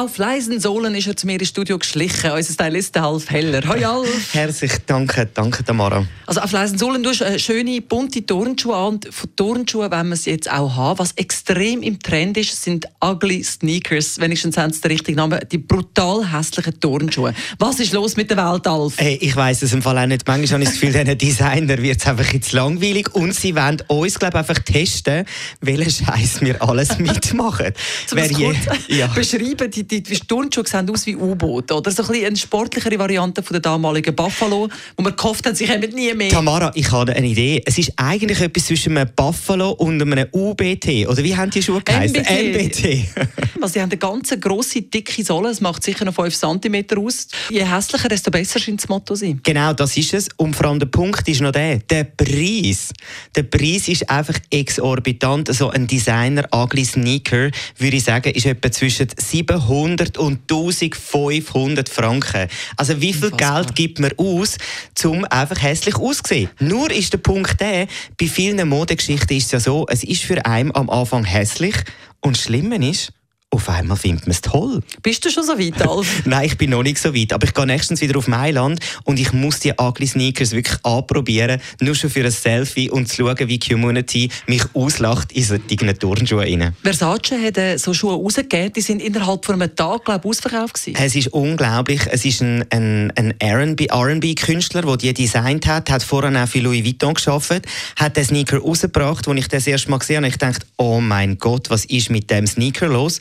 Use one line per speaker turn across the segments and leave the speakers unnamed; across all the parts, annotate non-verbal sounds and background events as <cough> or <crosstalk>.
Auf leisen Sohlen ist er zu mir ins Studio geschlichen. Unser Stylist Alf Heller. Hoi Alf. <laughs>
Herzlich danke, danke Tamara.
Also auf leisen Sohlen, du hast äh, schöne bunte Turnschuhe an. Und von Turnschuhen wollen wir es jetzt auch haben. Was extrem im Trend ist, sind ugly Sneakers. Wenigstens haben sie den richtigen Namen. Die brutal hässlichen Turnschuhe. Was ist los mit der Welt, Alf?
Hey, ich weiss es im Fall auch nicht. Manchmal habe ich das Gefühl, <laughs> diesen Designer wird es einfach jetzt langweilig und sie wollen uns, glaube ich, einfach testen, welchen Scheiß wir alles <laughs> mitmachen.
Wer je, ja. beschreiben, die, die, die Turnschuhe sehen aus wie U-Boote, oder? So ein bisschen eine sportlichere Variante von der damaligen Buffalo, wo man gehofft hat, sie kommen nie mehr.
Tamara, ich habe eine Idee. Es ist eigentlich etwas zwischen einem Buffalo und einem UBT. Oder wie haben die Schuhe geheißen?
MBT. MBT. <laughs> also, sie haben eine ganz grosse, dicke Sohle. Es macht sicher noch 5 cm aus. Je hässlicher, desto besser scheint das Motto sein.
Genau, das ist es. Und vor allem der Punkt ist noch der, der Preis. Der Preis ist einfach exorbitant. So ein Designer-Ugly Sneaker, würde ich sagen, ist etwa zwischen 700 und 1500 Franken. Also wie viel. Geld gibt man aus, um einfach hässlich auszusehen? Nur ist der Punkt der, bei vielen Modegeschichten ist es ja so, es ist für einen am Anfang hässlich und das Schlimme ist, auf einmal findet man es toll.
Bist du schon so weit, Alf? <laughs>
Nein, ich bin noch nicht so weit. Aber ich gehe nächstens wieder auf Mailand und ich muss die ugly Sneakers wirklich anprobieren, nur schon für ein Selfie und zu schauen, wie die Community mich auslacht in solchen Turnschuhen.
Versace hat äh, so Schuhe rausgegeben, die sind innerhalb von einem Tag, glaube ich, ausverkauft gewesen.
Es ist unglaublich. Es ist ein, ein, ein R&B-Künstler, der die designt hat, hat vorher auch für Louis Vuitton geschafft, hat den Sneaker rausgebracht, als ich das erste Mal gesehen habe. Ich dachte, oh mein Gott, was ist mit dem Sneaker los?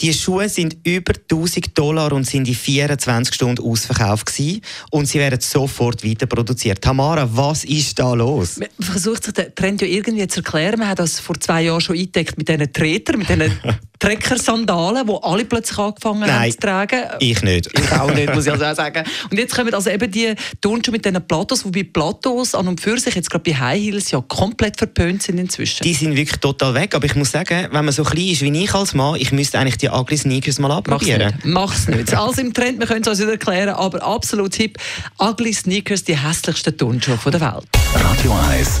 Die Schuhe sind über 1000 Dollar und sind in 24 Stunden ausverkauft gewesen. Und sie werden sofort weiter produziert. Tamara, was ist da los?
Man versucht sich den Trend ja irgendwie zu erklären. Man hat das vor zwei Jahren schon eingedeckt mit diesen Tretern, mit diesen <laughs> Trecker-Sandalen, die alle plötzlich angefangen Nein, haben zu tragen.
ich nicht.
Ich auch nicht, muss ich <laughs> also auch sagen. Und jetzt kommen also eben die Turnschuhe mit diesen Platos, wobei Platos an und für sich jetzt gerade bei High Heels ja komplett verpönt sind inzwischen.
Die sind wirklich total weg, aber ich muss sagen, wenn man so klein ist wie ich als Mann, ich müsste eigentlich die ugly Sneakers mal anprobieren.
Mach's nicht. Mach's nicht. Alles im Trend, wir können es uns wieder erklären, aber absolut Tipp, ugly Sneakers, die hässlichsten Turnschuhe der Welt.
Radio 1